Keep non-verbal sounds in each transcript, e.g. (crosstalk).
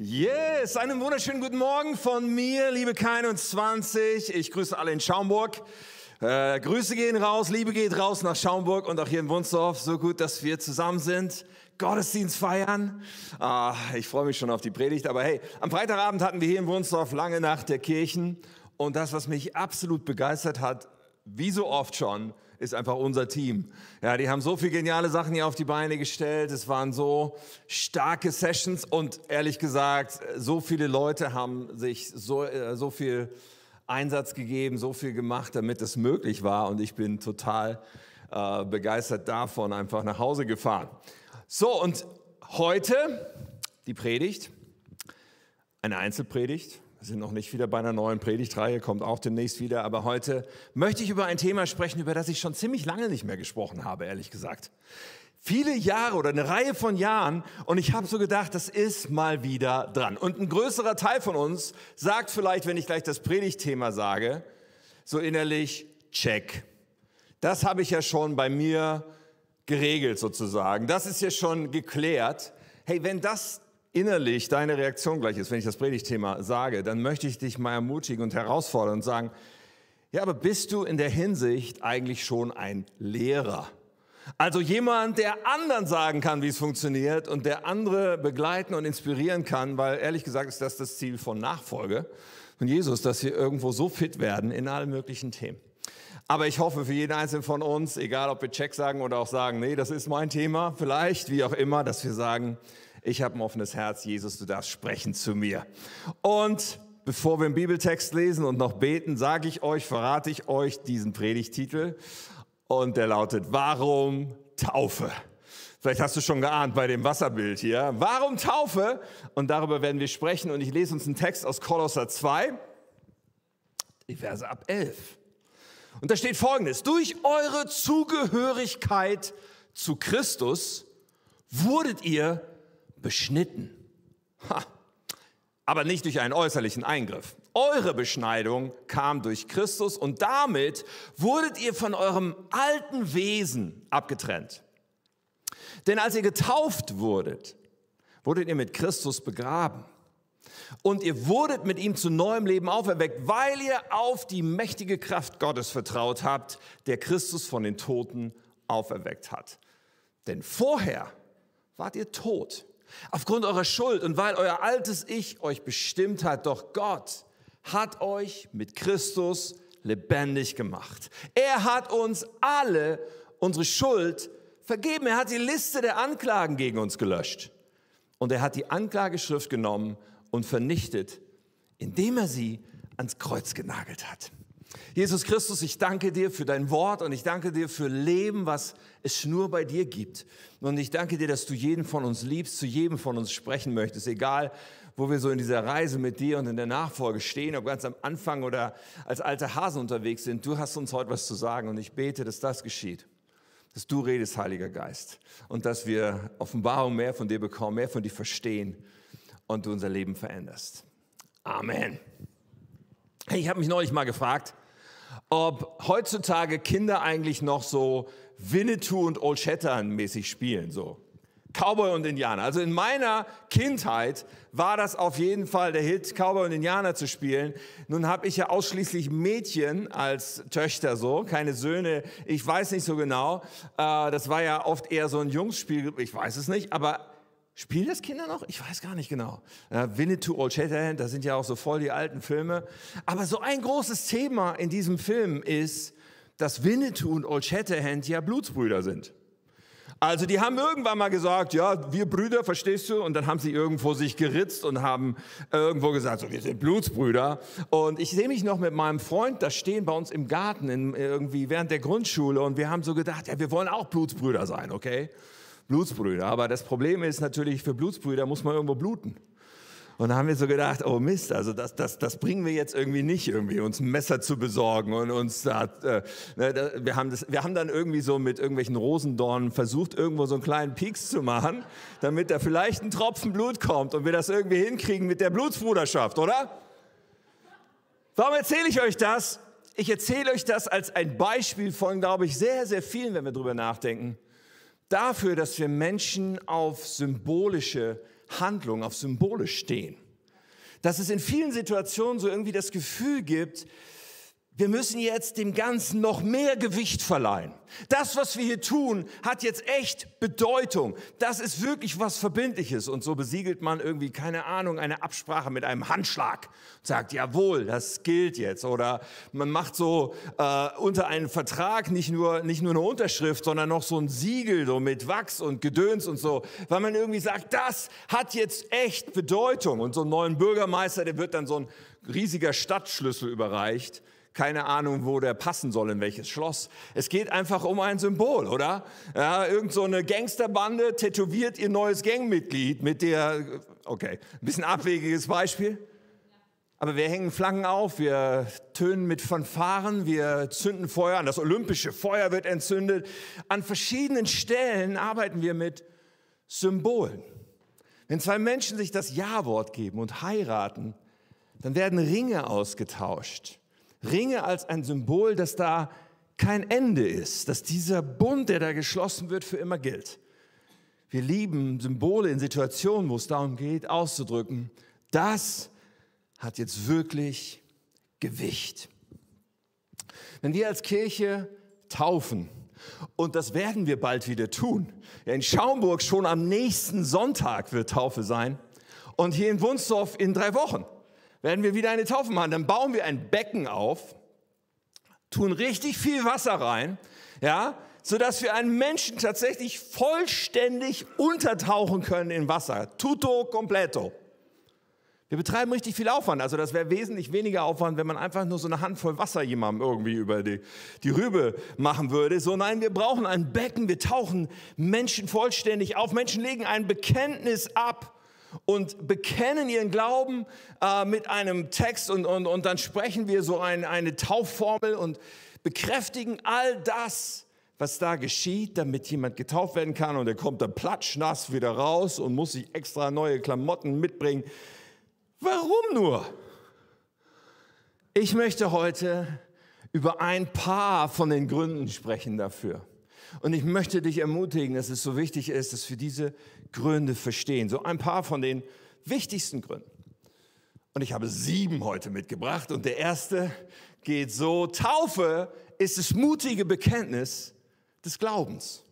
Yes, einen wunderschönen guten Morgen von mir, liebe K21. Ich grüße alle in Schaumburg. Äh, Grüße gehen raus, Liebe geht raus nach Schaumburg und auch hier in Wunsdorf. So gut, dass wir zusammen sind. Gottesdienst feiern. Ah, ich freue mich schon auf die Predigt. Aber hey, am Freitagabend hatten wir hier in Wunsdorf lange Nacht der Kirchen. Und das, was mich absolut begeistert hat, wie so oft schon, ist einfach unser Team. Ja, die haben so viele geniale Sachen hier auf die Beine gestellt. Es waren so starke Sessions und ehrlich gesagt, so viele Leute haben sich so, äh, so viel Einsatz gegeben, so viel gemacht, damit es möglich war. Und ich bin total äh, begeistert davon, einfach nach Hause gefahren. So, und heute die Predigt, eine Einzelpredigt. Sind noch nicht wieder bei einer neuen Predigtreihe, kommt auch demnächst wieder. Aber heute möchte ich über ein Thema sprechen, über das ich schon ziemlich lange nicht mehr gesprochen habe, ehrlich gesagt. Viele Jahre oder eine Reihe von Jahren und ich habe so gedacht, das ist mal wieder dran. Und ein größerer Teil von uns sagt vielleicht, wenn ich gleich das Predigtthema sage, so innerlich, check. Das habe ich ja schon bei mir geregelt sozusagen. Das ist ja schon geklärt. Hey, wenn das innerlich deine Reaktion gleich ist, wenn ich das Predigtthema sage, dann möchte ich dich mal ermutigen und herausfordern und sagen, ja, aber bist du in der Hinsicht eigentlich schon ein Lehrer? Also jemand, der anderen sagen kann, wie es funktioniert und der andere begleiten und inspirieren kann, weil ehrlich gesagt ist das das Ziel von Nachfolge von Jesus, dass wir irgendwo so fit werden in allen möglichen Themen. Aber ich hoffe für jeden Einzelnen von uns, egal ob wir Check sagen oder auch sagen, nee, das ist mein Thema, vielleicht, wie auch immer, dass wir sagen, ich habe ein offenes Herz, Jesus, du darfst sprechen zu mir. Und bevor wir einen Bibeltext lesen und noch beten, sage ich euch, verrate ich euch diesen Predigtitel. Und der lautet, warum Taufe? Vielleicht hast du schon geahnt bei dem Wasserbild hier. Warum Taufe? Und darüber werden wir sprechen. Und ich lese uns einen Text aus Kolosser 2, die Verse ab 11. Und da steht folgendes, durch eure Zugehörigkeit zu Christus wurdet ihr beschnitten. Ha. Aber nicht durch einen äußerlichen Eingriff. Eure Beschneidung kam durch Christus und damit wurdet ihr von eurem alten Wesen abgetrennt. Denn als ihr getauft wurdet, wurdet ihr mit Christus begraben. Und ihr wurdet mit ihm zu neuem Leben auferweckt, weil ihr auf die mächtige Kraft Gottes vertraut habt, der Christus von den Toten auferweckt hat. Denn vorher wart ihr tot aufgrund eurer Schuld und weil euer altes Ich euch bestimmt hat, doch Gott hat euch mit Christus lebendig gemacht. Er hat uns alle unsere Schuld vergeben. Er hat die Liste der Anklagen gegen uns gelöscht. Und er hat die Anklageschrift genommen und vernichtet, indem er sie ans Kreuz genagelt hat. Jesus Christus, ich danke dir für dein Wort und ich danke dir für Leben, was es nur bei dir gibt. Und ich danke dir, dass du jeden von uns liebst, zu jedem von uns sprechen möchtest, egal wo wir so in dieser Reise mit dir und in der Nachfolge stehen, ob ganz am Anfang oder als alte Hasen unterwegs sind. Du hast uns heute was zu sagen und ich bete, dass das geschieht. Dass du redest, Heiliger Geist. Und dass wir Offenbarung mehr von dir bekommen, mehr von dir verstehen und du unser Leben veränderst. Amen. Ich habe mich neulich mal gefragt, ob heutzutage Kinder eigentlich noch so Winnetou und Old Shatterhand mäßig spielen, so. Cowboy und Indianer. Also in meiner Kindheit war das auf jeden Fall der Hit, Cowboy und Indianer zu spielen. Nun habe ich ja ausschließlich Mädchen als Töchter so, keine Söhne. Ich weiß nicht so genau. Äh, das war ja oft eher so ein Jungsspiel, ich weiß es nicht. Aber Spielen das Kinder noch? Ich weiß gar nicht genau. Äh, Winnetou, Old Shatterhand, das sind ja auch so voll die alten Filme. Aber so ein großes Thema in diesem Film ist, dass Winnetou und Old Shatterhand ja Blutsbrüder sind. Also die haben irgendwann mal gesagt, ja, wir Brüder, verstehst du? Und dann haben sie irgendwo sich geritzt und haben irgendwo gesagt, so, wir sind Blutsbrüder. Und ich sehe mich noch mit meinem Freund da stehen bei uns im Garten in, irgendwie während der Grundschule und wir haben so gedacht, ja, wir wollen auch Blutsbrüder sein, okay? Blutsbrüder. Aber das Problem ist natürlich, für Blutsbrüder muss man irgendwo bluten. Und da haben wir so gedacht, oh Mist, also das, das, das bringen wir jetzt irgendwie nicht, irgendwie uns ein Messer zu besorgen und uns da, äh, ne, wir, haben das, wir haben dann irgendwie so mit irgendwelchen Rosendornen versucht, irgendwo so einen kleinen Pieks zu machen, damit da vielleicht ein Tropfen Blut kommt und wir das irgendwie hinkriegen mit der Blutsbruderschaft, oder? Warum erzähle ich euch das? Ich erzähle euch das als ein Beispiel von, glaube ich, sehr, sehr vielen, wenn wir drüber nachdenken, dafür, dass wir Menschen auf symbolische Handlungen, auf Symbole stehen. Dass es in vielen Situationen so irgendwie das Gefühl gibt, wir müssen jetzt dem Ganzen noch mehr Gewicht verleihen. Das, was wir hier tun, hat jetzt echt Bedeutung. Das ist wirklich was Verbindliches. Und so besiegelt man irgendwie, keine Ahnung, eine Absprache mit einem Handschlag. Und sagt, jawohl, das gilt jetzt. Oder man macht so äh, unter einen Vertrag nicht nur, nicht nur eine Unterschrift, sondern noch so ein Siegel so mit Wachs und Gedöns und so. Weil man irgendwie sagt, das hat jetzt echt Bedeutung. Und so einen neuen Bürgermeister, der wird dann so ein riesiger Stadtschlüssel überreicht keine Ahnung, wo der passen soll, in welches Schloss. Es geht einfach um ein Symbol, oder? Ja, irgend so eine Gangsterbande tätowiert ihr neues Gangmitglied mit der, okay, ein bisschen abwegiges Beispiel. Aber wir hängen Flaggen auf, wir tönen mit Fanfaren, wir zünden Feuer an, das olympische Feuer wird entzündet. An verschiedenen Stellen arbeiten wir mit Symbolen. Wenn zwei Menschen sich das Ja-Wort geben und heiraten, dann werden Ringe ausgetauscht. Ringe als ein Symbol, dass da kein Ende ist, dass dieser Bund, der da geschlossen wird, für immer gilt. Wir lieben Symbole in Situationen, wo es darum geht, auszudrücken, das hat jetzt wirklich Gewicht. Wenn wir als Kirche taufen, und das werden wir bald wieder tun, in Schaumburg schon am nächsten Sonntag wird Taufe sein und hier in Wunsdorf in drei Wochen werden wir wieder eine Taufe machen. Dann bauen wir ein Becken auf, tun richtig viel Wasser rein, ja, sodass wir einen Menschen tatsächlich vollständig untertauchen können in Wasser. Tutto completo. Wir betreiben richtig viel Aufwand. Also das wäre wesentlich weniger Aufwand, wenn man einfach nur so eine Handvoll Wasser jemandem irgendwie über die, die Rübe machen würde. So nein, wir brauchen ein Becken. Wir tauchen Menschen vollständig auf. Menschen legen ein Bekenntnis ab und bekennen ihren Glauben äh, mit einem Text und, und, und dann sprechen wir so ein, eine Taufformel und bekräftigen all das, was da geschieht, damit jemand getauft werden kann und er kommt dann platschnass wieder raus und muss sich extra neue Klamotten mitbringen. Warum nur? Ich möchte heute über ein paar von den Gründen sprechen dafür. Und ich möchte dich ermutigen, dass es so wichtig ist, dass wir diese Gründe verstehen. So ein paar von den wichtigsten Gründen. Und ich habe sieben heute mitgebracht. Und der erste geht so, Taufe ist das mutige Bekenntnis des Glaubens.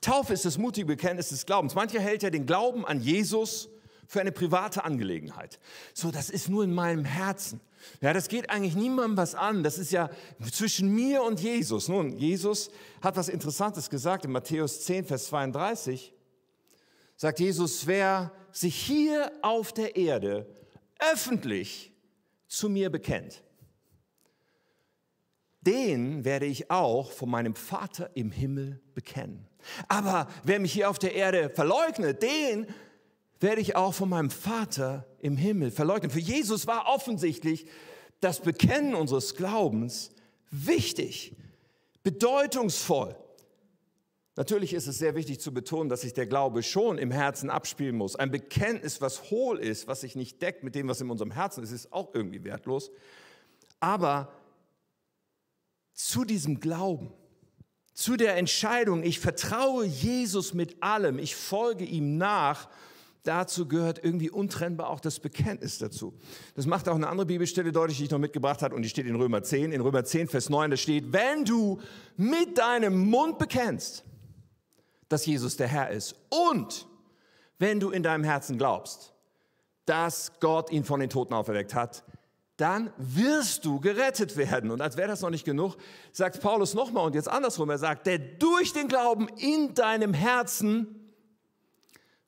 Taufe ist das mutige Bekenntnis des Glaubens. Mancher hält ja den Glauben an Jesus für eine private Angelegenheit. So, das ist nur in meinem Herzen. Ja, das geht eigentlich niemandem was an. Das ist ja zwischen mir und Jesus. Nun, Jesus hat was Interessantes gesagt in Matthäus 10, Vers 32. Sagt Jesus, wer sich hier auf der Erde öffentlich zu mir bekennt, den werde ich auch von meinem Vater im Himmel bekennen. Aber wer mich hier auf der Erde verleugnet, den werde ich auch von meinem Vater im Himmel verleugnen. Für Jesus war offensichtlich das Bekennen unseres Glaubens wichtig, bedeutungsvoll. Natürlich ist es sehr wichtig zu betonen, dass sich der Glaube schon im Herzen abspielen muss. Ein Bekenntnis, was hohl ist, was sich nicht deckt mit dem, was in unserem Herzen ist, ist auch irgendwie wertlos. Aber zu diesem Glauben, zu der Entscheidung, ich vertraue Jesus mit allem, ich folge ihm nach, dazu gehört irgendwie untrennbar auch das Bekenntnis dazu. Das macht auch eine andere Bibelstelle deutlich, die ich noch mitgebracht habe, und die steht in Römer 10. In Römer 10, Vers 9, da steht, wenn du mit deinem Mund bekennst, dass Jesus der Herr ist und wenn du in deinem Herzen glaubst, dass Gott ihn von den Toten auferweckt hat, dann wirst du gerettet werden. Und als wäre das noch nicht genug, sagt Paulus nochmal und jetzt andersrum, er sagt, der durch den Glauben in deinem Herzen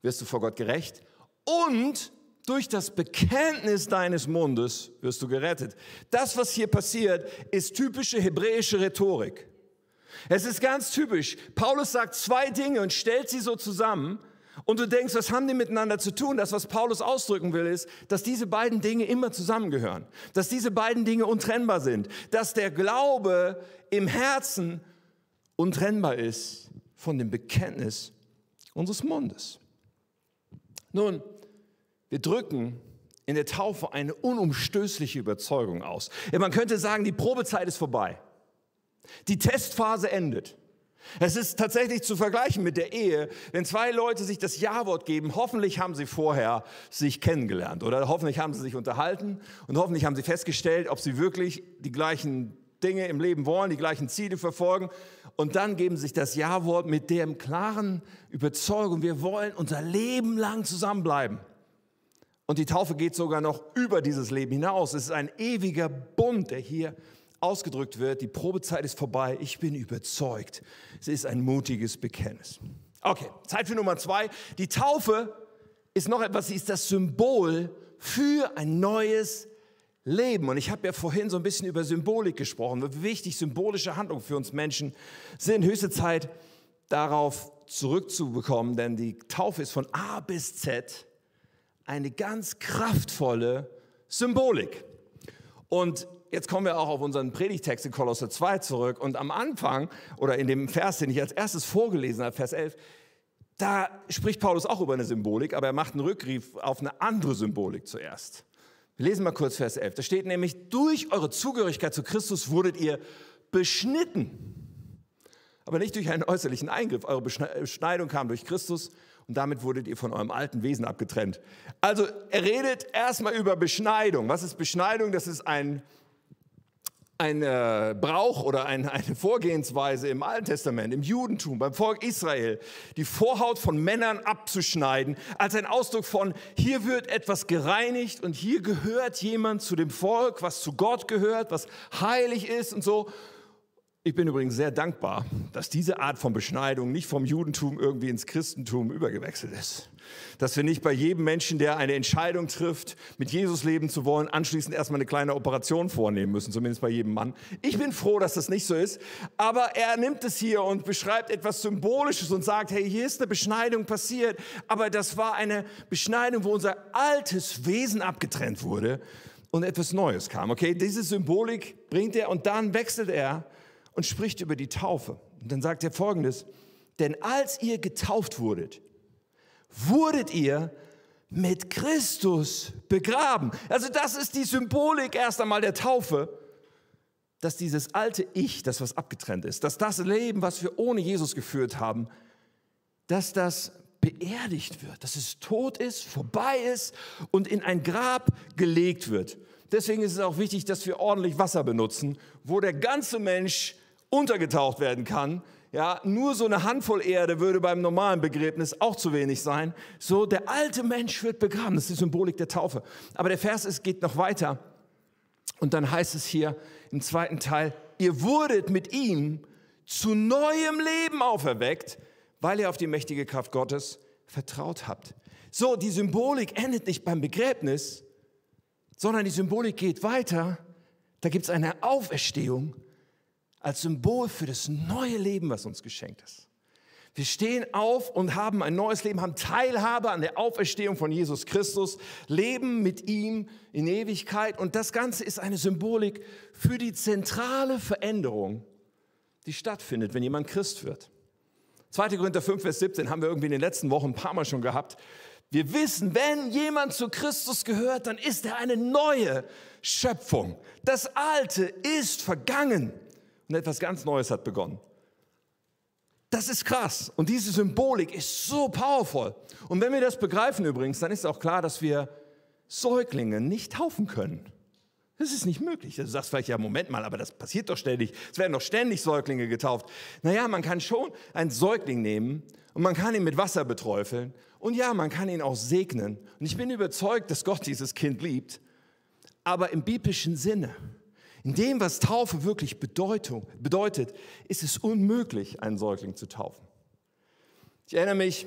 wirst du vor Gott gerecht und durch das Bekenntnis deines Mundes wirst du gerettet. Das, was hier passiert, ist typische hebräische Rhetorik. Es ist ganz typisch. Paulus sagt zwei Dinge und stellt sie so zusammen. Und du denkst, was haben die miteinander zu tun? Das, was Paulus ausdrücken will, ist, dass diese beiden Dinge immer zusammengehören. Dass diese beiden Dinge untrennbar sind. Dass der Glaube im Herzen untrennbar ist von dem Bekenntnis unseres Mundes. Nun, wir drücken in der Taufe eine unumstößliche Überzeugung aus. Man könnte sagen, die Probezeit ist vorbei. Die Testphase endet. Es ist tatsächlich zu vergleichen mit der Ehe. Wenn zwei Leute sich das Ja-Wort geben, hoffentlich haben sie vorher sich kennengelernt oder hoffentlich haben sie sich unterhalten und hoffentlich haben sie festgestellt, ob sie wirklich die gleichen Dinge im Leben wollen, die gleichen Ziele verfolgen. Und dann geben sie sich das Ja-Wort mit der klaren Überzeugung, wir wollen unser Leben lang zusammenbleiben. Und die Taufe geht sogar noch über dieses Leben hinaus. Es ist ein ewiger Bund, der hier ausgedrückt wird. Die Probezeit ist vorbei. Ich bin überzeugt. Es ist ein mutiges Bekenntnis. Okay, Zeit für Nummer zwei. Die Taufe ist noch etwas, sie ist das Symbol für ein neues Leben. Und ich habe ja vorhin so ein bisschen über Symbolik gesprochen, wie wichtig symbolische Handlungen für uns Menschen sind. Höchste Zeit, darauf zurückzubekommen, denn die Taufe ist von A bis Z eine ganz kraftvolle Symbolik. Und jetzt kommen wir auch auf unseren Predigtext in Kolosser 2 zurück. Und am Anfang, oder in dem Vers, den ich als erstes vorgelesen habe, Vers 11, da spricht Paulus auch über eine Symbolik, aber er macht einen Rückgriff auf eine andere Symbolik zuerst. Wir lesen mal kurz Vers 11. Da steht nämlich, durch eure Zugehörigkeit zu Christus wurdet ihr beschnitten. Aber nicht durch einen äußerlichen Eingriff. Eure Beschneidung kam durch Christus und damit wurdet ihr von eurem alten Wesen abgetrennt. Also er redet erstmal über Beschneidung. Was ist Beschneidung? Das ist ein, ein äh, Brauch oder ein, eine Vorgehensweise im Alten Testament, im Judentum, beim Volk Israel, die Vorhaut von Männern abzuschneiden, als ein Ausdruck von, hier wird etwas gereinigt und hier gehört jemand zu dem Volk, was zu Gott gehört, was heilig ist und so. Ich bin übrigens sehr dankbar, dass diese Art von Beschneidung nicht vom Judentum irgendwie ins Christentum übergewechselt ist. Dass wir nicht bei jedem Menschen, der eine Entscheidung trifft, mit Jesus leben zu wollen, anschließend erstmal eine kleine Operation vornehmen müssen, zumindest bei jedem Mann. Ich bin froh, dass das nicht so ist, aber er nimmt es hier und beschreibt etwas Symbolisches und sagt, hey, hier ist eine Beschneidung passiert, aber das war eine Beschneidung, wo unser altes Wesen abgetrennt wurde und etwas Neues kam. Okay, diese Symbolik bringt er und dann wechselt er und spricht über die Taufe. Und dann sagt er folgendes, denn als ihr getauft wurdet, wurdet ihr mit Christus begraben. Also das ist die Symbolik erst einmal der Taufe, dass dieses alte Ich, das was abgetrennt ist, dass das Leben, was wir ohne Jesus geführt haben, dass das beerdigt wird, dass es tot ist, vorbei ist und in ein Grab gelegt wird. Deswegen ist es auch wichtig, dass wir ordentlich Wasser benutzen, wo der ganze Mensch untergetaucht werden kann. Ja, nur so eine Handvoll Erde würde beim normalen Begräbnis auch zu wenig sein. So, der alte Mensch wird begraben. Das ist die Symbolik der Taufe. Aber der Vers ist, geht noch weiter. Und dann heißt es hier im zweiten Teil, ihr wurdet mit ihm zu neuem Leben auferweckt, weil ihr auf die mächtige Kraft Gottes vertraut habt. So, die Symbolik endet nicht beim Begräbnis, sondern die Symbolik geht weiter. Da gibt es eine Auferstehung als Symbol für das neue Leben, was uns geschenkt ist. Wir stehen auf und haben ein neues Leben, haben Teilhabe an der Auferstehung von Jesus Christus, leben mit ihm in Ewigkeit. Und das Ganze ist eine Symbolik für die zentrale Veränderung, die stattfindet, wenn jemand Christ wird. 2. Korinther 5, Vers 17 haben wir irgendwie in den letzten Wochen ein paar Mal schon gehabt. Wir wissen, wenn jemand zu Christus gehört, dann ist er eine neue Schöpfung. Das Alte ist vergangen und etwas ganz Neues hat begonnen. Das ist krass. Und diese Symbolik ist so powerful. Und wenn wir das begreifen übrigens, dann ist auch klar, dass wir Säuglinge nicht taufen können. Das ist nicht möglich. Du sagst vielleicht, ja, Moment mal, aber das passiert doch ständig. Es werden doch ständig Säuglinge getauft. Naja, man kann schon einen Säugling nehmen und man kann ihn mit Wasser beträufeln. Und ja, man kann ihn auch segnen. Und ich bin überzeugt, dass Gott dieses Kind liebt. Aber im biblischen Sinne. In dem, was Taufe wirklich Bedeutung, bedeutet, ist es unmöglich, einen Säugling zu taufen. Ich erinnere mich,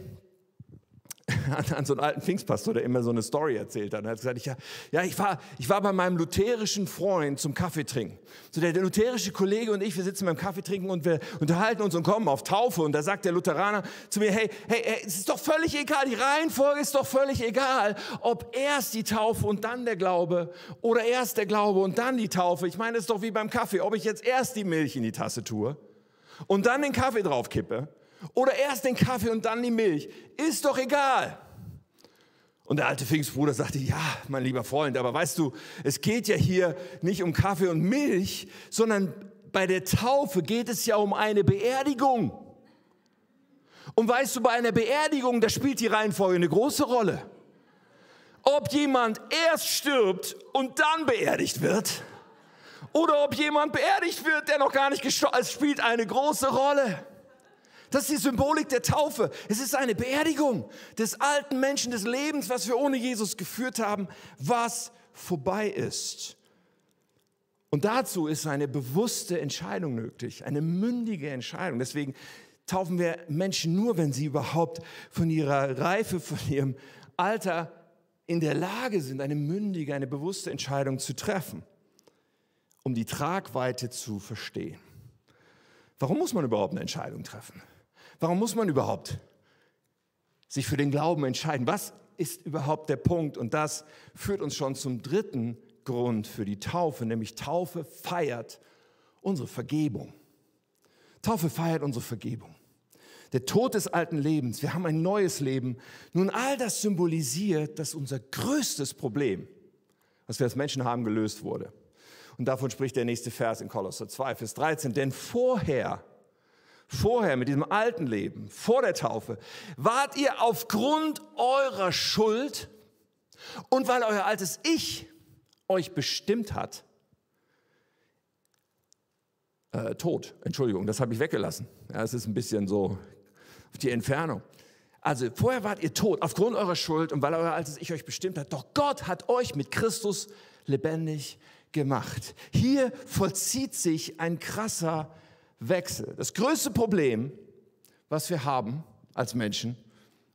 (laughs) an, an so einen alten Pfingstpastor, der immer so eine Story erzählt hat. Er hat gesagt, ich, ja, ich war, ich war bei meinem lutherischen Freund zum Kaffee trinken. So der, der lutherische Kollege und ich, wir sitzen beim Kaffee trinken und wir unterhalten uns und kommen auf Taufe. Und da sagt der Lutheraner zu mir, hey, hey, hey, es ist doch völlig egal, die Reihenfolge ist doch völlig egal, ob erst die Taufe und dann der Glaube oder erst der Glaube und dann die Taufe. Ich meine, es ist doch wie beim Kaffee, ob ich jetzt erst die Milch in die Tasse tue und dann den Kaffee drauf kippe oder erst den Kaffee und dann die Milch. Ist doch egal. Und der alte Pfingstbruder sagte, ja, mein lieber Freund, aber weißt du, es geht ja hier nicht um Kaffee und Milch, sondern bei der Taufe geht es ja um eine Beerdigung. Und weißt du, bei einer Beerdigung, da spielt die Reihenfolge eine große Rolle. Ob jemand erst stirbt und dann beerdigt wird, oder ob jemand beerdigt wird, der noch gar nicht gestorben ist, spielt eine große Rolle. Das ist die Symbolik der Taufe. Es ist eine Beerdigung des alten Menschen, des Lebens, was wir ohne Jesus geführt haben, was vorbei ist. Und dazu ist eine bewusste Entscheidung nötig, eine mündige Entscheidung. Deswegen taufen wir Menschen nur, wenn sie überhaupt von ihrer Reife, von ihrem Alter in der Lage sind, eine mündige, eine bewusste Entscheidung zu treffen, um die Tragweite zu verstehen. Warum muss man überhaupt eine Entscheidung treffen? Warum muss man überhaupt sich für den Glauben entscheiden? Was ist überhaupt der Punkt? Und das führt uns schon zum dritten Grund für die Taufe, nämlich Taufe feiert unsere Vergebung. Taufe feiert unsere Vergebung. Der Tod des alten Lebens, wir haben ein neues Leben. Nun, all das symbolisiert, dass unser größtes Problem, was wir als Menschen haben, gelöst wurde. Und davon spricht der nächste Vers in Kolosser 2, Vers 13. Denn vorher vorher mit diesem alten Leben, vor der Taufe, wart ihr aufgrund eurer Schuld und weil euer altes Ich euch bestimmt hat, äh, tot, Entschuldigung, das habe ich weggelassen. Ja, es ist ein bisschen so die Entfernung. Also vorher wart ihr tot aufgrund eurer Schuld und weil euer altes Ich euch bestimmt hat. Doch Gott hat euch mit Christus lebendig gemacht. Hier vollzieht sich ein krasser Wechsel. Das größte Problem, was wir haben als Menschen,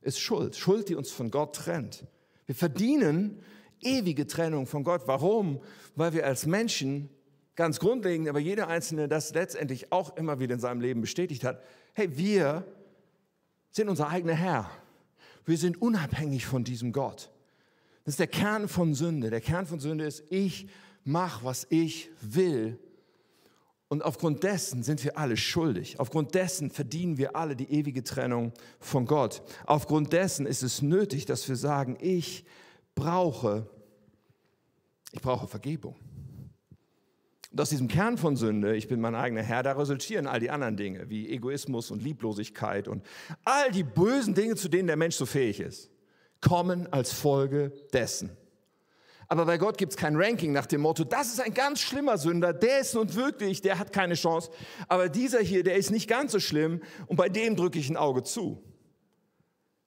ist Schuld. Schuld, die uns von Gott trennt. Wir verdienen ewige Trennung von Gott. Warum? Weil wir als Menschen ganz grundlegend, aber jeder Einzelne das letztendlich auch immer wieder in seinem Leben bestätigt hat. Hey, wir sind unser eigener Herr. Wir sind unabhängig von diesem Gott. Das ist der Kern von Sünde. Der Kern von Sünde ist, ich mache, was ich will und aufgrund dessen sind wir alle schuldig. Aufgrund dessen verdienen wir alle die ewige Trennung von Gott. Aufgrund dessen ist es nötig, dass wir sagen, ich brauche, ich brauche Vergebung. Und aus diesem Kern von Sünde, ich bin mein eigener Herr, da resultieren all die anderen Dinge, wie Egoismus und Lieblosigkeit und all die bösen Dinge, zu denen der Mensch so fähig ist, kommen als Folge dessen. Aber bei Gott gibt es kein Ranking nach dem Motto, das ist ein ganz schlimmer Sünder, der ist nun wirklich, der hat keine Chance. Aber dieser hier, der ist nicht ganz so schlimm und bei dem drücke ich ein Auge zu.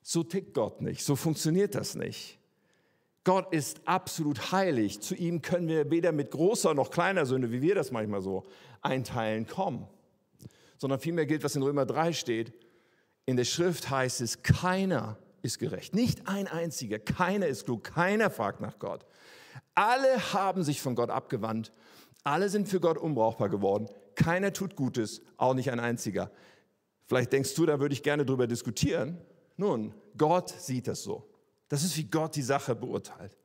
So tickt Gott nicht, so funktioniert das nicht. Gott ist absolut heilig. Zu ihm können wir weder mit großer noch kleiner Sünde, wie wir das manchmal so einteilen, kommen. Sondern vielmehr gilt, was in Römer 3 steht. In der Schrift heißt es, keiner ist gerecht. Nicht ein einziger. Keiner ist klug. Keiner fragt nach Gott. Alle haben sich von Gott abgewandt. Alle sind für Gott unbrauchbar geworden. Keiner tut Gutes, auch nicht ein einziger. Vielleicht denkst du, da würde ich gerne drüber diskutieren. Nun, Gott sieht das so. Das ist, wie Gott die Sache beurteilt.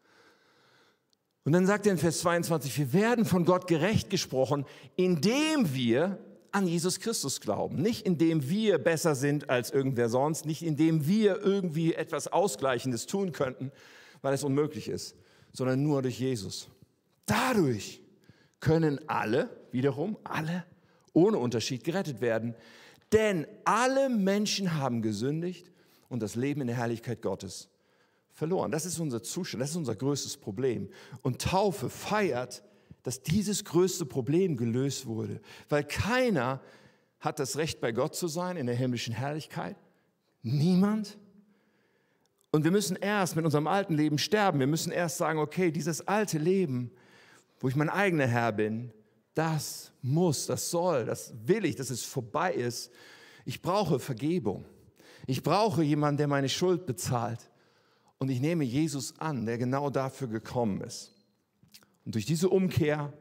Und dann sagt er in Vers 22, wir werden von Gott gerecht gesprochen, indem wir an Jesus Christus glauben. Nicht indem wir besser sind als irgendwer sonst, nicht indem wir irgendwie etwas Ausgleichendes tun könnten, weil es unmöglich ist, sondern nur durch Jesus. Dadurch können alle, wiederum alle, ohne Unterschied gerettet werden. Denn alle Menschen haben gesündigt und das Leben in der Herrlichkeit Gottes verloren. Das ist unser Zustand, das ist unser größtes Problem. Und Taufe feiert, dass dieses größte Problem gelöst wurde, weil keiner hat das Recht, bei Gott zu sein in der himmlischen Herrlichkeit. Niemand. Und wir müssen erst mit unserem alten Leben sterben. Wir müssen erst sagen, okay, dieses alte Leben, wo ich mein eigener Herr bin, das muss, das soll, das will ich, dass es vorbei ist. Ich brauche Vergebung. Ich brauche jemanden, der meine Schuld bezahlt. Und ich nehme Jesus an, der genau dafür gekommen ist. Und durch diese Umkehr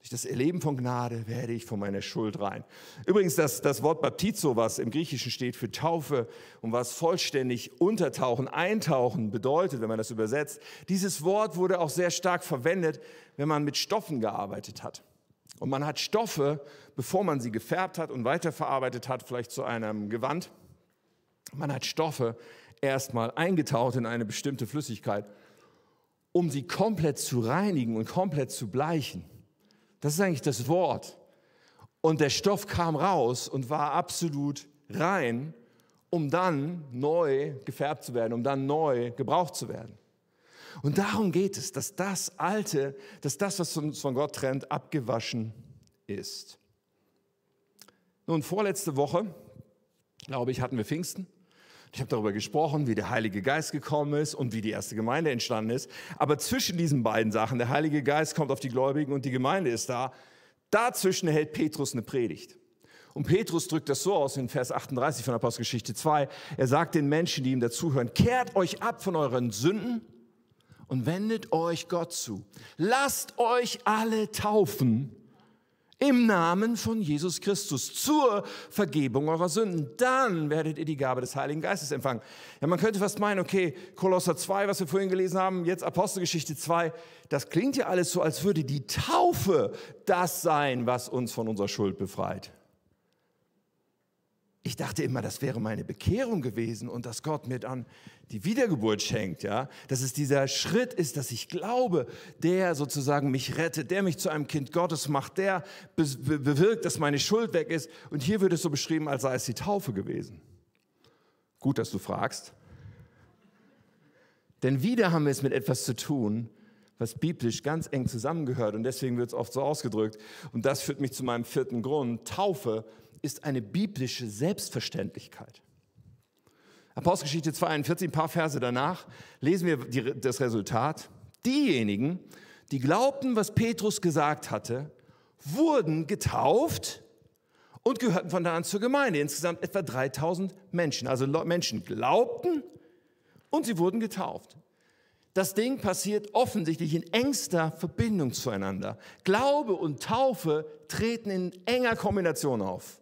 durch das Erleben von Gnade werde ich von meiner Schuld rein. Übrigens, das, das Wort Baptizo, was im Griechischen steht für Taufe und was vollständig untertauchen, eintauchen bedeutet, wenn man das übersetzt, dieses Wort wurde auch sehr stark verwendet, wenn man mit Stoffen gearbeitet hat. Und man hat Stoffe, bevor man sie gefärbt hat und weiterverarbeitet hat, vielleicht zu einem Gewand, man hat Stoffe erstmal eingetaucht in eine bestimmte Flüssigkeit, um sie komplett zu reinigen und komplett zu bleichen. Das ist eigentlich das Wort. Und der Stoff kam raus und war absolut rein um dann neu gefärbt zu werden, um dann neu gebraucht zu werden. Und darum geht es, dass das Alte, dass das, was uns von Gott trennt, abgewaschen ist. Nun, vorletzte Woche, glaube ich, hatten wir Pfingsten. Ich habe darüber gesprochen, wie der Heilige Geist gekommen ist und wie die erste Gemeinde entstanden ist. Aber zwischen diesen beiden Sachen, der Heilige Geist kommt auf die Gläubigen und die Gemeinde ist da, dazwischen hält Petrus eine Predigt. Und Petrus drückt das so aus in Vers 38 von Apostelgeschichte 2. Er sagt den Menschen, die ihm dazuhören, kehrt euch ab von euren Sünden und wendet euch Gott zu. Lasst euch alle taufen im Namen von Jesus Christus zur Vergebung eurer Sünden. Dann werdet ihr die Gabe des Heiligen Geistes empfangen. Ja, man könnte fast meinen, okay, Kolosser 2, was wir vorhin gelesen haben, jetzt Apostelgeschichte 2, das klingt ja alles so, als würde die Taufe das sein, was uns von unserer Schuld befreit. Ich dachte immer, das wäre meine Bekehrung gewesen und dass Gott mir dann die Wiedergeburt schenkt, ja. Dass es dieser Schritt ist, dass ich glaube, der sozusagen mich rettet, der mich zu einem Kind Gottes macht, der bewirkt, dass meine Schuld weg ist. Und hier wird es so beschrieben, als sei es die Taufe gewesen. Gut, dass du fragst. Denn wieder haben wir es mit etwas zu tun, was biblisch ganz eng zusammengehört und deswegen wird es oft so ausgedrückt. Und das führt mich zu meinem vierten Grund. Taufe ist eine biblische Selbstverständlichkeit. Apostelgeschichte 42, ein paar Verse danach, lesen wir die, das Resultat. Diejenigen, die glaubten, was Petrus gesagt hatte, wurden getauft und gehörten von da an zur Gemeinde. Insgesamt etwa 3000 Menschen. Also Menschen glaubten und sie wurden getauft. Das Ding passiert offensichtlich in engster Verbindung zueinander. Glaube und Taufe treten in enger Kombination auf.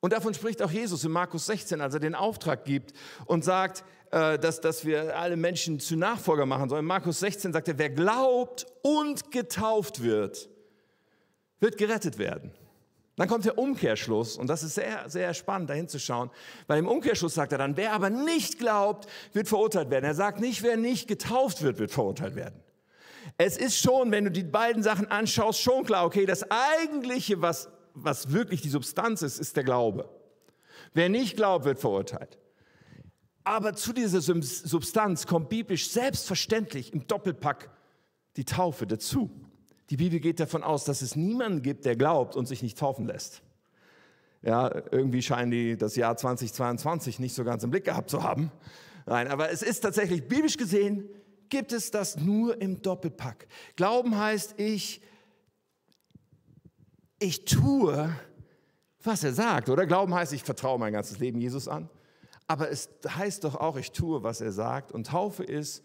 Und davon spricht auch Jesus in Markus 16, als er den Auftrag gibt und sagt, äh, dass, dass wir alle Menschen zu Nachfolger machen sollen. In Markus 16 sagt er, wer glaubt und getauft wird, wird gerettet werden. Dann kommt der Umkehrschluss und das ist sehr, sehr spannend, dahin zu schauen, weil im Umkehrschluss sagt er dann, wer aber nicht glaubt, wird verurteilt werden. Er sagt nicht, wer nicht getauft wird, wird verurteilt werden. Es ist schon, wenn du die beiden Sachen anschaust, schon klar, okay, das eigentliche, was was wirklich die Substanz ist, ist der Glaube. Wer nicht glaubt, wird verurteilt. Aber zu dieser Substanz kommt biblisch selbstverständlich im Doppelpack die Taufe dazu. Die Bibel geht davon aus, dass es niemanden gibt, der glaubt und sich nicht taufen lässt. Ja, irgendwie scheinen die das Jahr 2022 nicht so ganz im Blick gehabt zu haben. Nein, aber es ist tatsächlich biblisch gesehen, gibt es das nur im Doppelpack. Glauben heißt, ich ich tue, was er sagt. Oder Glauben heißt, ich vertraue mein ganzes Leben Jesus an. Aber es heißt doch auch, ich tue, was er sagt. Und Taufe ist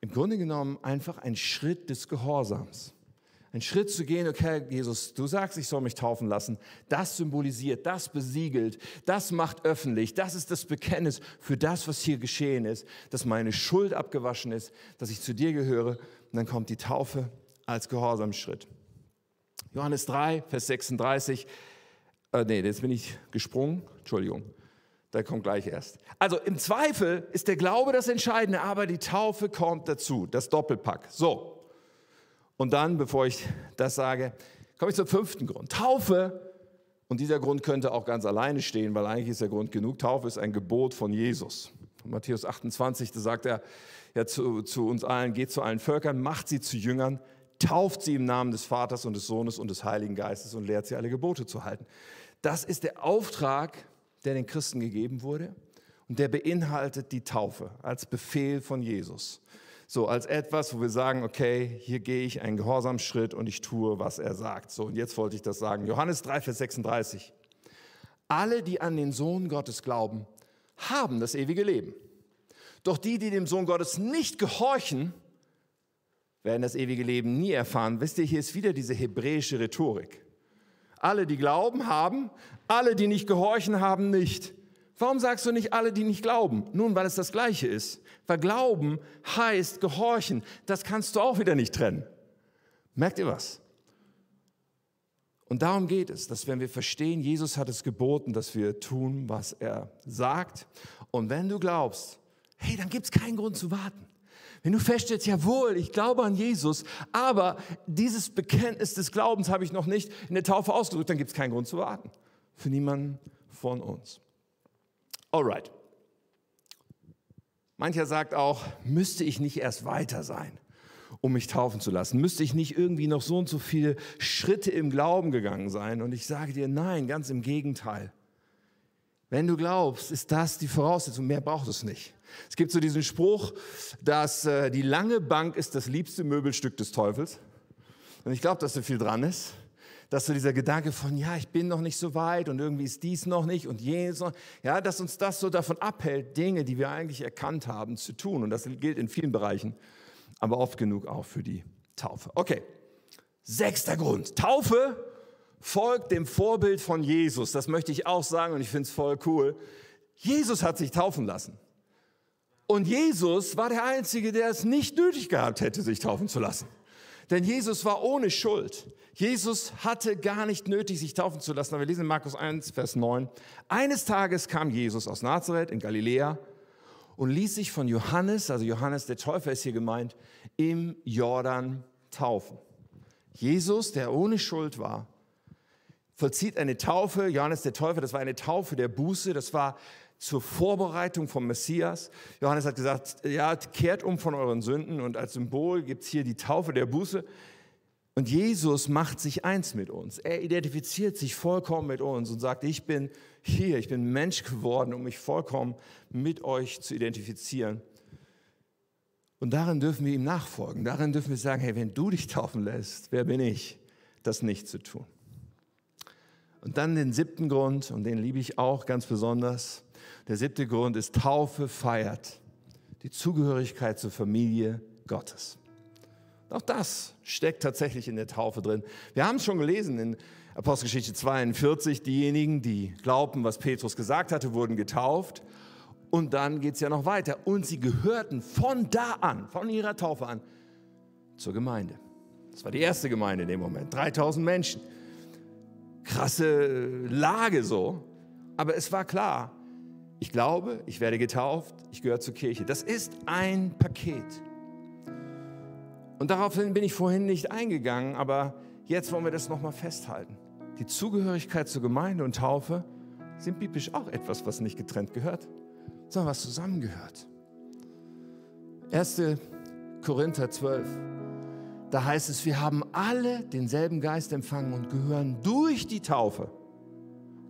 im Grunde genommen einfach ein Schritt des Gehorsams. Ein Schritt zu gehen, okay, Jesus, du sagst, ich soll mich taufen lassen. Das symbolisiert, das besiegelt, das macht öffentlich, das ist das Bekenntnis für das, was hier geschehen ist, dass meine Schuld abgewaschen ist, dass ich zu dir gehöre. Und dann kommt die Taufe als Gehorsamsschritt. Johannes 3, Vers 36. Äh, nee, jetzt bin ich gesprungen. Entschuldigung. Da kommt gleich erst. Also im Zweifel ist der Glaube das Entscheidende, aber die Taufe kommt dazu, das Doppelpack. So. Und dann, bevor ich das sage, komme ich zum fünften Grund. Taufe, und dieser Grund könnte auch ganz alleine stehen, weil eigentlich ist der Grund genug. Taufe ist ein Gebot von Jesus. Von Matthäus 28, da sagt er ja zu, zu uns allen, geht zu allen Völkern, macht sie zu Jüngern, tauft sie im Namen des Vaters und des Sohnes und des Heiligen Geistes und lehrt sie alle Gebote zu halten. Das ist der Auftrag, der den Christen gegeben wurde und der beinhaltet die Taufe als Befehl von Jesus. So als etwas, wo wir sagen, okay, hier gehe ich einen Gehorsamschritt und ich tue, was er sagt. So, und jetzt wollte ich das sagen. Johannes 3, Vers 36. Alle, die an den Sohn Gottes glauben, haben das ewige Leben. Doch die, die dem Sohn Gottes nicht gehorchen, werden das ewige Leben nie erfahren. Wisst ihr, hier ist wieder diese hebräische Rhetorik. Alle, die glauben, haben, alle, die nicht gehorchen, haben nicht. Warum sagst du nicht alle, die nicht glauben? Nun, weil es das Gleiche ist. Weil Glauben heißt gehorchen. Das kannst du auch wieder nicht trennen. Merkt ihr was? Und darum geht es, dass wenn wir verstehen, Jesus hat es geboten, dass wir tun, was er sagt. Und wenn du glaubst, hey, dann gibt es keinen Grund zu warten. Wenn du feststellst, jawohl, ich glaube an Jesus, aber dieses Bekenntnis des Glaubens habe ich noch nicht in der Taufe ausgedrückt, dann gibt es keinen Grund zu warten. Für niemanden von uns. Alright. Mancher sagt auch, müsste ich nicht erst weiter sein, um mich taufen zu lassen? Müsste ich nicht irgendwie noch so und so viele Schritte im Glauben gegangen sein? Und ich sage dir, nein, ganz im Gegenteil. Wenn du glaubst, ist das die Voraussetzung, mehr braucht es nicht. Es gibt so diesen Spruch, dass äh, die lange Bank ist das liebste Möbelstück des Teufels. Und ich glaube, dass da viel dran ist. Dass so dieser Gedanke von, ja, ich bin noch nicht so weit und irgendwie ist dies noch nicht und jenes noch, ja, dass uns das so davon abhält, Dinge, die wir eigentlich erkannt haben, zu tun. Und das gilt in vielen Bereichen, aber oft genug auch für die Taufe. Okay, sechster Grund. Taufe folgt dem Vorbild von Jesus. Das möchte ich auch sagen und ich finde es voll cool. Jesus hat sich taufen lassen. Und Jesus war der Einzige, der es nicht nötig gehabt hätte, sich taufen zu lassen. Denn Jesus war ohne Schuld. Jesus hatte gar nicht nötig, sich taufen zu lassen. Aber wir lesen Markus 1, Vers 9. Eines Tages kam Jesus aus Nazareth in Galiläa und ließ sich von Johannes, also Johannes der Täufer ist hier gemeint, im Jordan taufen. Jesus, der ohne Schuld war, vollzieht eine Taufe. Johannes der Täufer, das war eine Taufe der Buße. Das war zur Vorbereitung vom Messias. Johannes hat gesagt, ja, kehrt um von euren Sünden und als Symbol gibt es hier die Taufe der Buße. Und Jesus macht sich eins mit uns. Er identifiziert sich vollkommen mit uns und sagt, ich bin hier, ich bin Mensch geworden, um mich vollkommen mit euch zu identifizieren. Und darin dürfen wir ihm nachfolgen. Darin dürfen wir sagen, hey, wenn du dich taufen lässt, wer bin ich, das nicht zu tun? Und dann den siebten Grund, und den liebe ich auch ganz besonders. Der siebte Grund ist, Taufe feiert die Zugehörigkeit zur Familie Gottes. Auch das steckt tatsächlich in der Taufe drin. Wir haben es schon gelesen in Apostelgeschichte 42, diejenigen, die glaubten, was Petrus gesagt hatte, wurden getauft. Und dann geht es ja noch weiter. Und sie gehörten von da an, von ihrer Taufe an, zur Gemeinde. Das war die erste Gemeinde in dem Moment. 3000 Menschen. Krasse Lage so. Aber es war klar, ich glaube, ich werde getauft, ich gehöre zur Kirche. Das ist ein Paket. Und daraufhin bin ich vorhin nicht eingegangen, aber jetzt wollen wir das nochmal festhalten. Die Zugehörigkeit zur Gemeinde und Taufe sind biblisch auch etwas, was nicht getrennt gehört, sondern was zusammengehört. 1. Korinther 12, da heißt es, wir haben alle denselben Geist empfangen und gehören durch die Taufe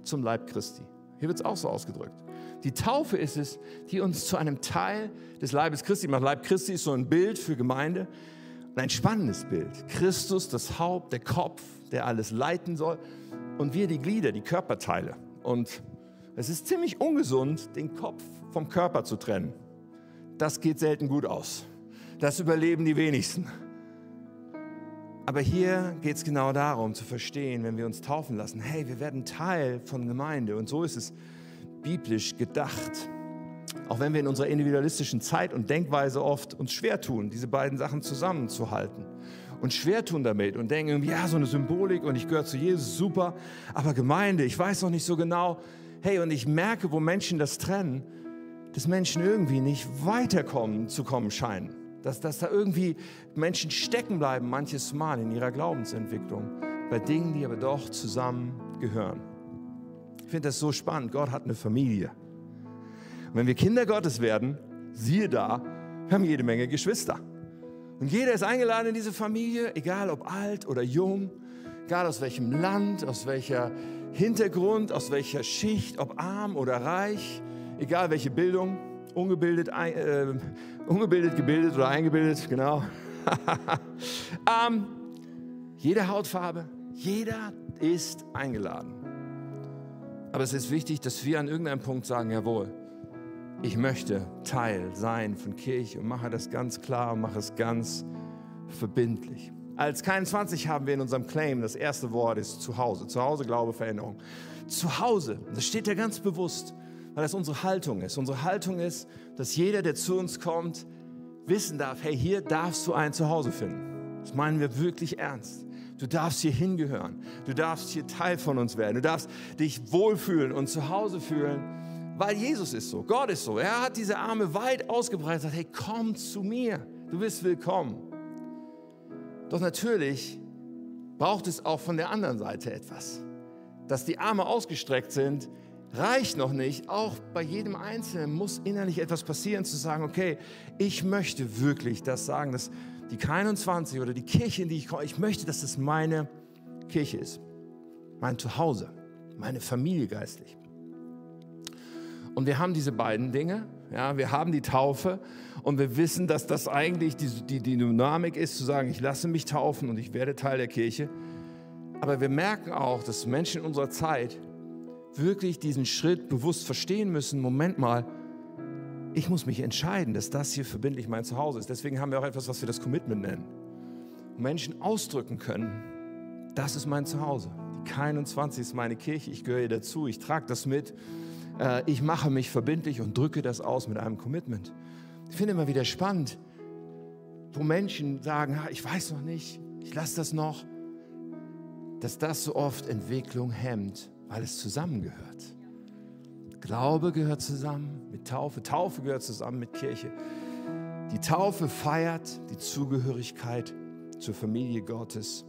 zum Leib Christi. Hier wird es auch so ausgedrückt. Die Taufe ist es, die uns zu einem Teil des Leibes Christi macht. Leib Christi ist so ein Bild für Gemeinde. Und ein spannendes Bild. Christus, das Haupt, der Kopf, der alles leiten soll. Und wir die Glieder, die Körperteile. Und es ist ziemlich ungesund, den Kopf vom Körper zu trennen. Das geht selten gut aus. Das überleben die wenigsten. Aber hier geht es genau darum zu verstehen, wenn wir uns taufen lassen, hey, wir werden Teil von Gemeinde. Und so ist es biblisch gedacht. Auch wenn wir in unserer individualistischen Zeit und Denkweise oft uns schwer tun, diese beiden Sachen zusammenzuhalten. Und schwer tun damit und denken, ja, so eine Symbolik und ich gehöre zu Jesus, super. Aber Gemeinde, ich weiß noch nicht so genau. Hey, und ich merke, wo Menschen das trennen, dass Menschen irgendwie nicht weiterkommen zu kommen scheinen. Dass, dass da irgendwie Menschen stecken bleiben, manches Mal in ihrer Glaubensentwicklung, bei Dingen, die aber doch zusammen gehören. Ich finde das so spannend. Gott hat eine Familie. Und wenn wir Kinder Gottes werden, siehe da, wir haben jede Menge Geschwister. Und jeder ist eingeladen in diese Familie, egal ob alt oder jung, egal aus welchem Land, aus welcher Hintergrund, aus welcher Schicht, ob arm oder reich, egal welche Bildung, ungebildet, äh, ungebildet, gebildet oder eingebildet, genau. (laughs) ähm, jede Hautfarbe, jeder ist eingeladen. Aber es ist wichtig, dass wir an irgendeinem Punkt sagen, jawohl, ich möchte Teil sein von Kirche und mache das ganz klar und mache es ganz verbindlich. Als K21 haben wir in unserem Claim, das erste Wort ist Zuhause. Zuhause, Glaube, Veränderung. Zuhause, das steht ja ganz bewusst, weil das unsere Haltung ist. Unsere Haltung ist, dass jeder, der zu uns kommt, wissen darf, hey, hier darfst du ein Zuhause finden. Das meinen wir wirklich ernst. Du darfst hier hingehören. Du darfst hier Teil von uns werden. Du darfst dich wohlfühlen und zu Hause fühlen, weil Jesus ist so. Gott ist so. Er hat diese Arme weit ausgebreitet und sagt, hey, komm zu mir. Du bist willkommen. Doch natürlich braucht es auch von der anderen Seite etwas. Dass die Arme ausgestreckt sind, reicht noch nicht. Auch bei jedem Einzelnen muss innerlich etwas passieren, zu sagen, okay, ich möchte wirklich das sagen, dass die K21 oder die Kirche, in die ich komme, ich möchte, dass das meine Kirche ist. Mein Zuhause, meine Familie geistlich. Und wir haben diese beiden Dinge. Ja, wir haben die Taufe und wir wissen, dass das eigentlich die, die, die Dynamik ist, zu sagen, ich lasse mich taufen und ich werde Teil der Kirche. Aber wir merken auch, dass Menschen in unserer Zeit wirklich diesen Schritt bewusst verstehen müssen, Moment mal, ich muss mich entscheiden, dass das hier verbindlich mein Zuhause ist. Deswegen haben wir auch etwas, was wir das Commitment nennen. Menschen ausdrücken können, das ist mein Zuhause. Die K21 ist meine Kirche, ich gehöre dazu, ich trage das mit, äh, ich mache mich verbindlich und drücke das aus mit einem Commitment. Ich finde immer wieder spannend, wo Menschen sagen, ich weiß noch nicht, ich lasse das noch, dass das so oft Entwicklung hemmt weil es zusammengehört. Glaube gehört zusammen mit Taufe, Taufe gehört zusammen mit Kirche. Die Taufe feiert die Zugehörigkeit zur Familie Gottes.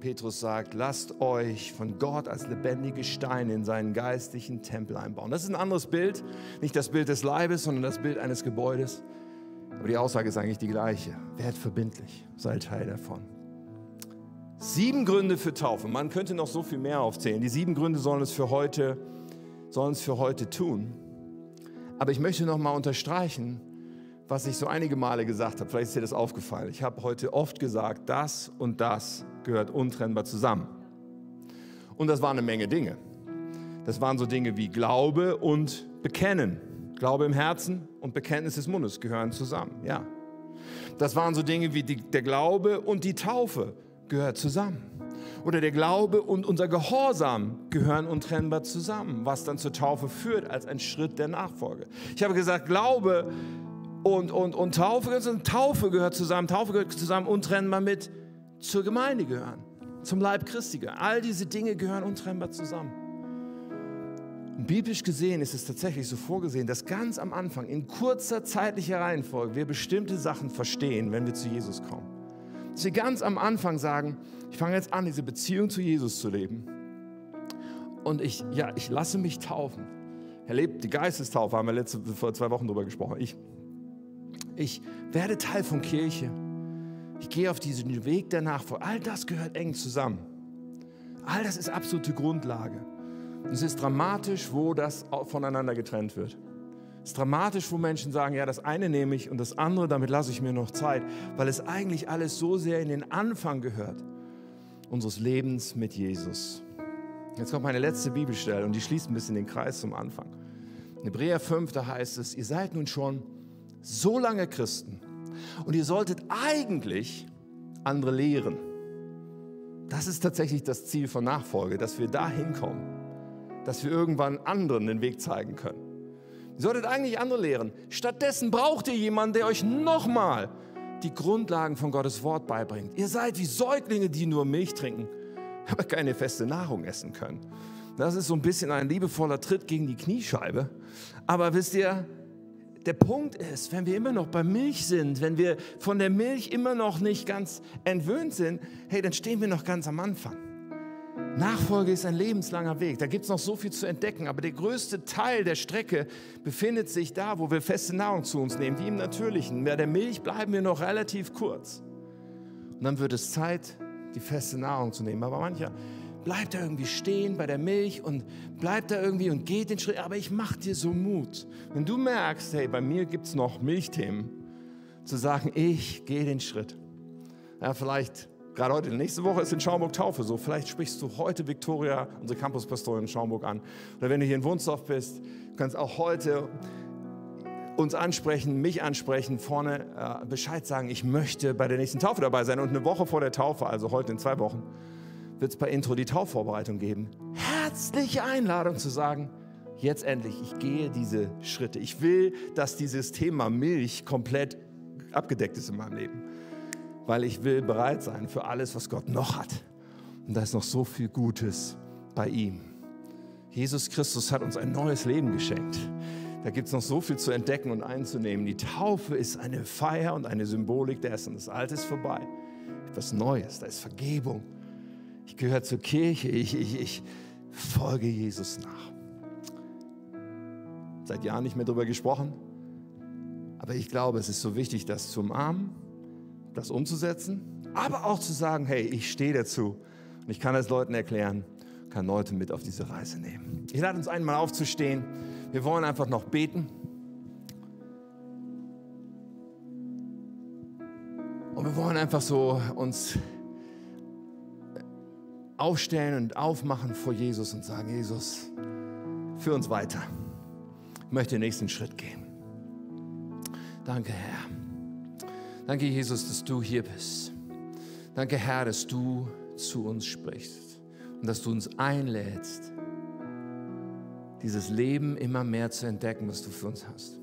Petrus sagt, lasst euch von Gott als lebendige Steine in seinen geistlichen Tempel einbauen. Das ist ein anderes Bild, nicht das Bild des Leibes, sondern das Bild eines Gebäudes. Aber die Aussage ist eigentlich die gleiche. Werd verbindlich, sei Teil davon. Sieben Gründe für Taufe. Man könnte noch so viel mehr aufzählen. Die sieben Gründe sollen es für heute, sollen es für heute tun. Aber ich möchte noch mal unterstreichen, was ich so einige Male gesagt habe. Vielleicht ist dir das aufgefallen. Ich habe heute oft gesagt, das und das gehört untrennbar zusammen. Und das waren eine Menge Dinge. Das waren so Dinge wie Glaube und Bekennen. Glaube im Herzen und Bekenntnis des Mundes gehören zusammen. Ja. Das waren so Dinge wie die, der Glaube und die Taufe gehört zusammen. Oder der Glaube und unser Gehorsam gehören untrennbar zusammen, was dann zur Taufe führt als ein Schritt der Nachfolge. Ich habe gesagt, Glaube und, und, und Taufe, und Taufe gehört zusammen, Taufe gehört zusammen untrennbar mit zur Gemeinde gehören, zum Leib Christi gehören. All diese Dinge gehören untrennbar zusammen. Und biblisch gesehen ist es tatsächlich so vorgesehen, dass ganz am Anfang in kurzer zeitlicher Reihenfolge wir bestimmte Sachen verstehen, wenn wir zu Jesus kommen dass wir ganz am Anfang sagen, ich fange jetzt an, diese Beziehung zu Jesus zu leben. Und ich, ja, ich lasse mich taufen. Erlebt die Geistestaufe, haben wir letzte, vor zwei Wochen darüber gesprochen. Ich, ich werde Teil von Kirche. Ich gehe auf diesen Weg der Nachfolge. All das gehört eng zusammen. All das ist absolute Grundlage. Und es ist dramatisch, wo das voneinander getrennt wird. Es ist dramatisch, wo Menschen sagen, ja, das eine nehme ich und das andere, damit lasse ich mir noch Zeit, weil es eigentlich alles so sehr in den Anfang gehört unseres Lebens mit Jesus. Jetzt kommt meine letzte Bibelstelle und die schließt ein bisschen den Kreis zum Anfang. In Hebräer 5, da heißt es, ihr seid nun schon so lange Christen und ihr solltet eigentlich andere lehren. Das ist tatsächlich das Ziel von Nachfolge, dass wir da hinkommen, dass wir irgendwann anderen den Weg zeigen können. Ihr solltet eigentlich andere lehren. Stattdessen braucht ihr jemanden, der euch nochmal die Grundlagen von Gottes Wort beibringt. Ihr seid wie Säuglinge, die nur Milch trinken, aber keine feste Nahrung essen können. Das ist so ein bisschen ein liebevoller Tritt gegen die Kniescheibe. Aber wisst ihr, der Punkt ist, wenn wir immer noch bei Milch sind, wenn wir von der Milch immer noch nicht ganz entwöhnt sind, hey, dann stehen wir noch ganz am Anfang. Nachfolge ist ein lebenslanger Weg. Da gibt es noch so viel zu entdecken. Aber der größte Teil der Strecke befindet sich da, wo wir feste Nahrung zu uns nehmen, wie im Natürlichen. Bei der Milch bleiben wir noch relativ kurz. Und dann wird es Zeit, die feste Nahrung zu nehmen. Aber mancher bleibt da irgendwie stehen bei der Milch und bleibt da irgendwie und geht den Schritt. Aber ich mache dir so Mut. Wenn du merkst, hey, bei mir gibt es noch Milchthemen, zu sagen, ich gehe den Schritt. Ja, vielleicht Gerade heute, nächste Woche ist in Schaumburg Taufe so. Vielleicht sprichst du heute Viktoria, unsere Campuspastorin in Schaumburg, an. Oder wenn du hier in Wunsdorf bist, du kannst auch heute uns ansprechen, mich ansprechen, vorne äh, Bescheid sagen, ich möchte bei der nächsten Taufe dabei sein. Und eine Woche vor der Taufe, also heute in zwei Wochen, wird es bei Intro die Taufvorbereitung geben. Herzliche Einladung zu sagen, jetzt endlich, ich gehe diese Schritte. Ich will, dass dieses Thema Milch komplett abgedeckt ist in meinem Leben weil ich will bereit sein für alles, was Gott noch hat. Und da ist noch so viel Gutes bei ihm. Jesus Christus hat uns ein neues Leben geschenkt. Da gibt es noch so viel zu entdecken und einzunehmen. Die Taufe ist eine Feier und eine Symbolik dessen. Das Alte ist vorbei. Etwas Neues, da ist Vergebung. Ich gehöre zur Kirche, ich, ich, ich folge Jesus nach. seit Jahren nicht mehr darüber gesprochen. Aber ich glaube, es ist so wichtig, das zu umarmen, das umzusetzen, aber auch zu sagen, hey, ich stehe dazu und ich kann es Leuten erklären, kann Leute mit auf diese Reise nehmen. Ich lade uns einmal aufzustehen. Wir wollen einfach noch beten. Und wir wollen einfach so uns aufstellen und aufmachen vor Jesus und sagen, Jesus, für uns weiter. Ich möchte den nächsten Schritt gehen. Danke, Herr. Danke, Jesus, dass du hier bist. Danke, Herr, dass du zu uns sprichst und dass du uns einlädst, dieses Leben immer mehr zu entdecken, was du für uns hast.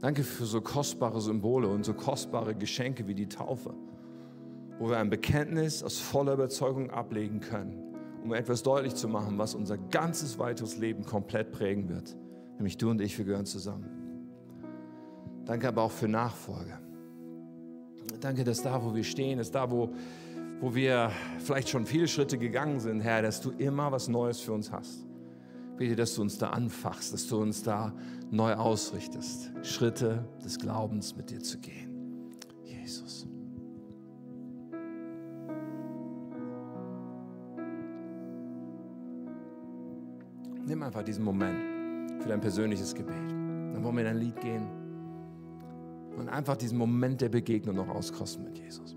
Danke für so kostbare Symbole und so kostbare Geschenke wie die Taufe, wo wir ein Bekenntnis aus voller Überzeugung ablegen können, um etwas deutlich zu machen, was unser ganzes weiteres Leben komplett prägen wird. Nämlich du und ich, wir gehören zusammen. Danke aber auch für Nachfolge. Danke, dass da, wo wir stehen, ist da, wo, wo wir vielleicht schon viele Schritte gegangen sind, Herr, dass du immer was Neues für uns hast. Bitte, dass du uns da anfachst, dass du uns da neu ausrichtest, Schritte des Glaubens mit dir zu gehen. Jesus. Nimm einfach diesen Moment für dein persönliches Gebet. Dann wollen wir in ein Lied gehen und einfach diesen Moment der Begegnung noch auskosten mit Jesus.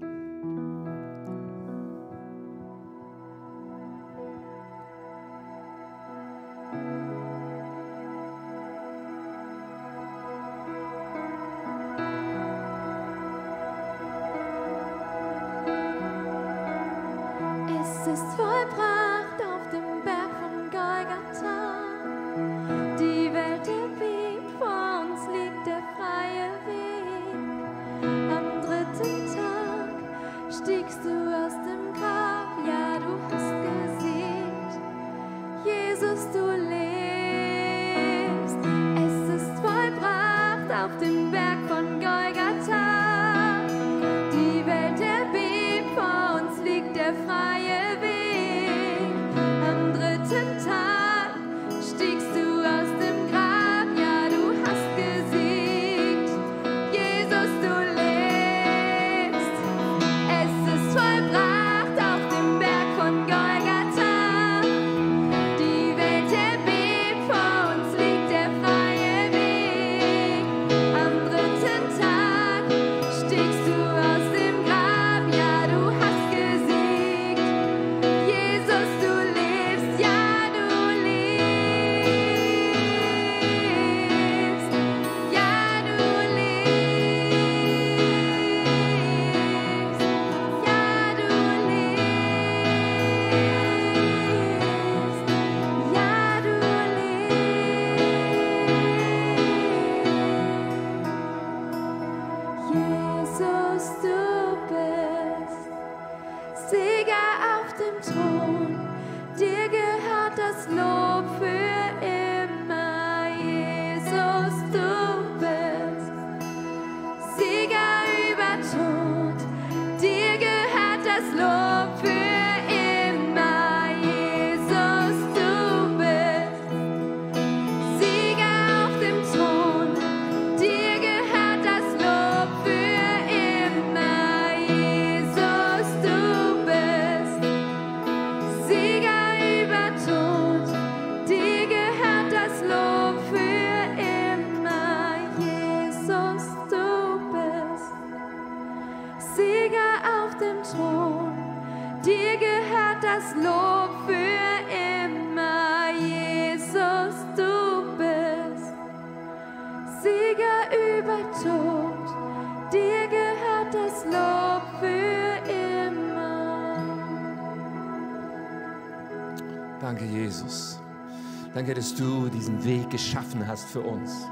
Dass du diesen Weg geschaffen hast für uns.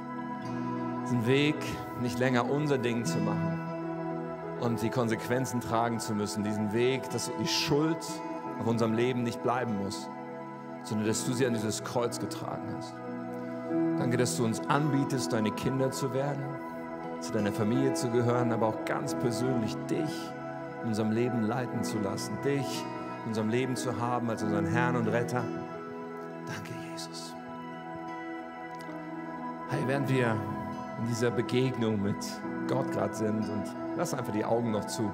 Diesen Weg nicht länger unser Ding zu machen und die Konsequenzen tragen zu müssen. Diesen Weg, dass die Schuld auf unserem Leben nicht bleiben muss, sondern dass du sie an dieses Kreuz getragen hast. Danke, dass du uns anbietest, deine Kinder zu werden, zu deiner Familie zu gehören, aber auch ganz persönlich dich in unserem Leben leiten zu lassen, dich in unserem Leben zu haben als unseren Herrn und Retter. Danke. Hey, während wir in dieser Begegnung mit Gott gerade sind und lass einfach die Augen noch zu.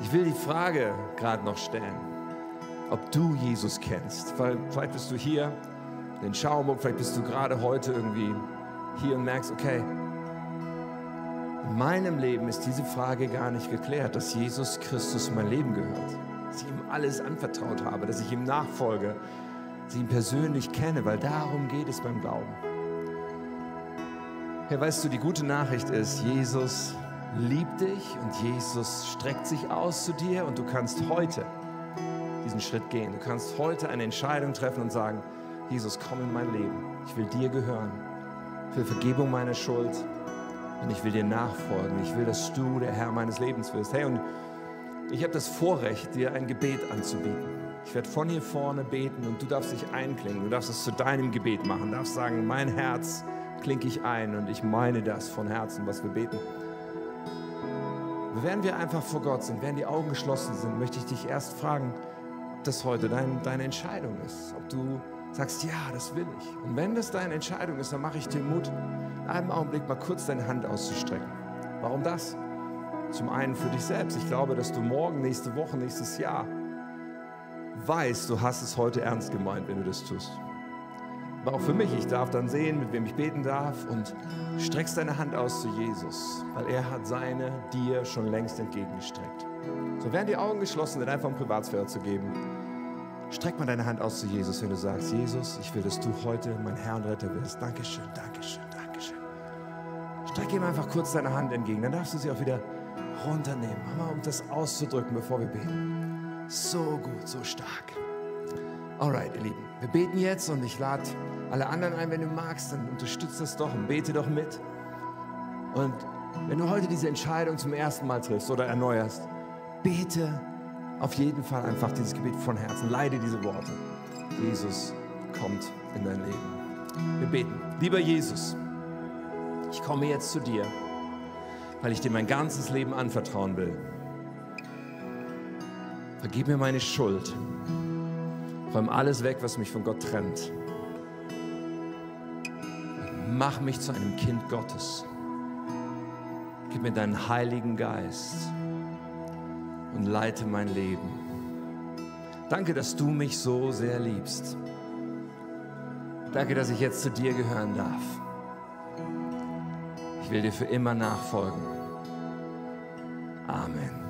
Ich will die Frage gerade noch stellen, ob du Jesus kennst. Vielleicht bist du hier in Schaumburg, vielleicht bist du gerade heute irgendwie hier und merkst, okay, in meinem Leben ist diese Frage gar nicht geklärt, dass Jesus Christus mein Leben gehört, dass ich ihm alles anvertraut habe, dass ich ihm nachfolge, dass ich ihn persönlich kenne, weil darum geht es beim Glauben. Ja, weißt du, die gute Nachricht ist, Jesus liebt dich und Jesus streckt sich aus zu dir und du kannst heute diesen Schritt gehen. Du kannst heute eine Entscheidung treffen und sagen, Jesus, komm in mein Leben. Ich will dir gehören. Ich will Vergebung meiner Schuld und ich will dir nachfolgen. Ich will, dass du der Herr meines Lebens wirst. Hey, und ich habe das Vorrecht, dir ein Gebet anzubieten. Ich werde von hier vorne beten und du darfst dich einklingen. Du darfst es zu deinem Gebet machen. Du darfst sagen, mein Herz klinke ich ein und ich meine das von Herzen, was wir beten. Während wir einfach vor Gott sind, während die Augen geschlossen sind, möchte ich dich erst fragen, ob das heute dein, deine Entscheidung ist. Ob du sagst, ja, das will ich. Und wenn das deine Entscheidung ist, dann mache ich dir Mut, in einem Augenblick mal kurz deine Hand auszustrecken. Warum das? Zum einen für dich selbst. Ich glaube, dass du morgen, nächste Woche, nächstes Jahr weißt, du hast es heute ernst gemeint, wenn du das tust. Aber auch für mich, ich darf dann sehen, mit wem ich beten darf und streckst deine Hand aus zu Jesus, weil er hat seine dir schon längst entgegengestreckt. So während die Augen geschlossen sind, einfach um Privatsphäre zu geben, Streck mal deine Hand aus zu Jesus, wenn du sagst, Jesus, ich will, dass du heute mein Herr und Retter wirst. Dankeschön, Dankeschön, Dankeschön. Streck ihm einfach kurz deine Hand entgegen, dann darfst du sie auch wieder runternehmen. Mal, um das auszudrücken, bevor wir beten. So gut, so stark. Alright, ihr Lieben, wir beten jetzt und ich lade alle anderen ein, wenn du magst, dann unterstütze das doch und bete doch mit. Und wenn du heute diese Entscheidung zum ersten Mal triffst oder erneuerst, bete auf jeden Fall einfach dieses Gebet von Herzen. Leide diese Worte. Jesus kommt in dein Leben. Wir beten. Lieber Jesus, ich komme jetzt zu dir, weil ich dir mein ganzes Leben anvertrauen will. Vergib mir meine Schuld. Räum alles weg, was mich von Gott trennt. Mach mich zu einem Kind Gottes. Gib mir deinen Heiligen Geist und leite mein Leben. Danke, dass du mich so sehr liebst. Danke, dass ich jetzt zu dir gehören darf. Ich will dir für immer nachfolgen. Amen.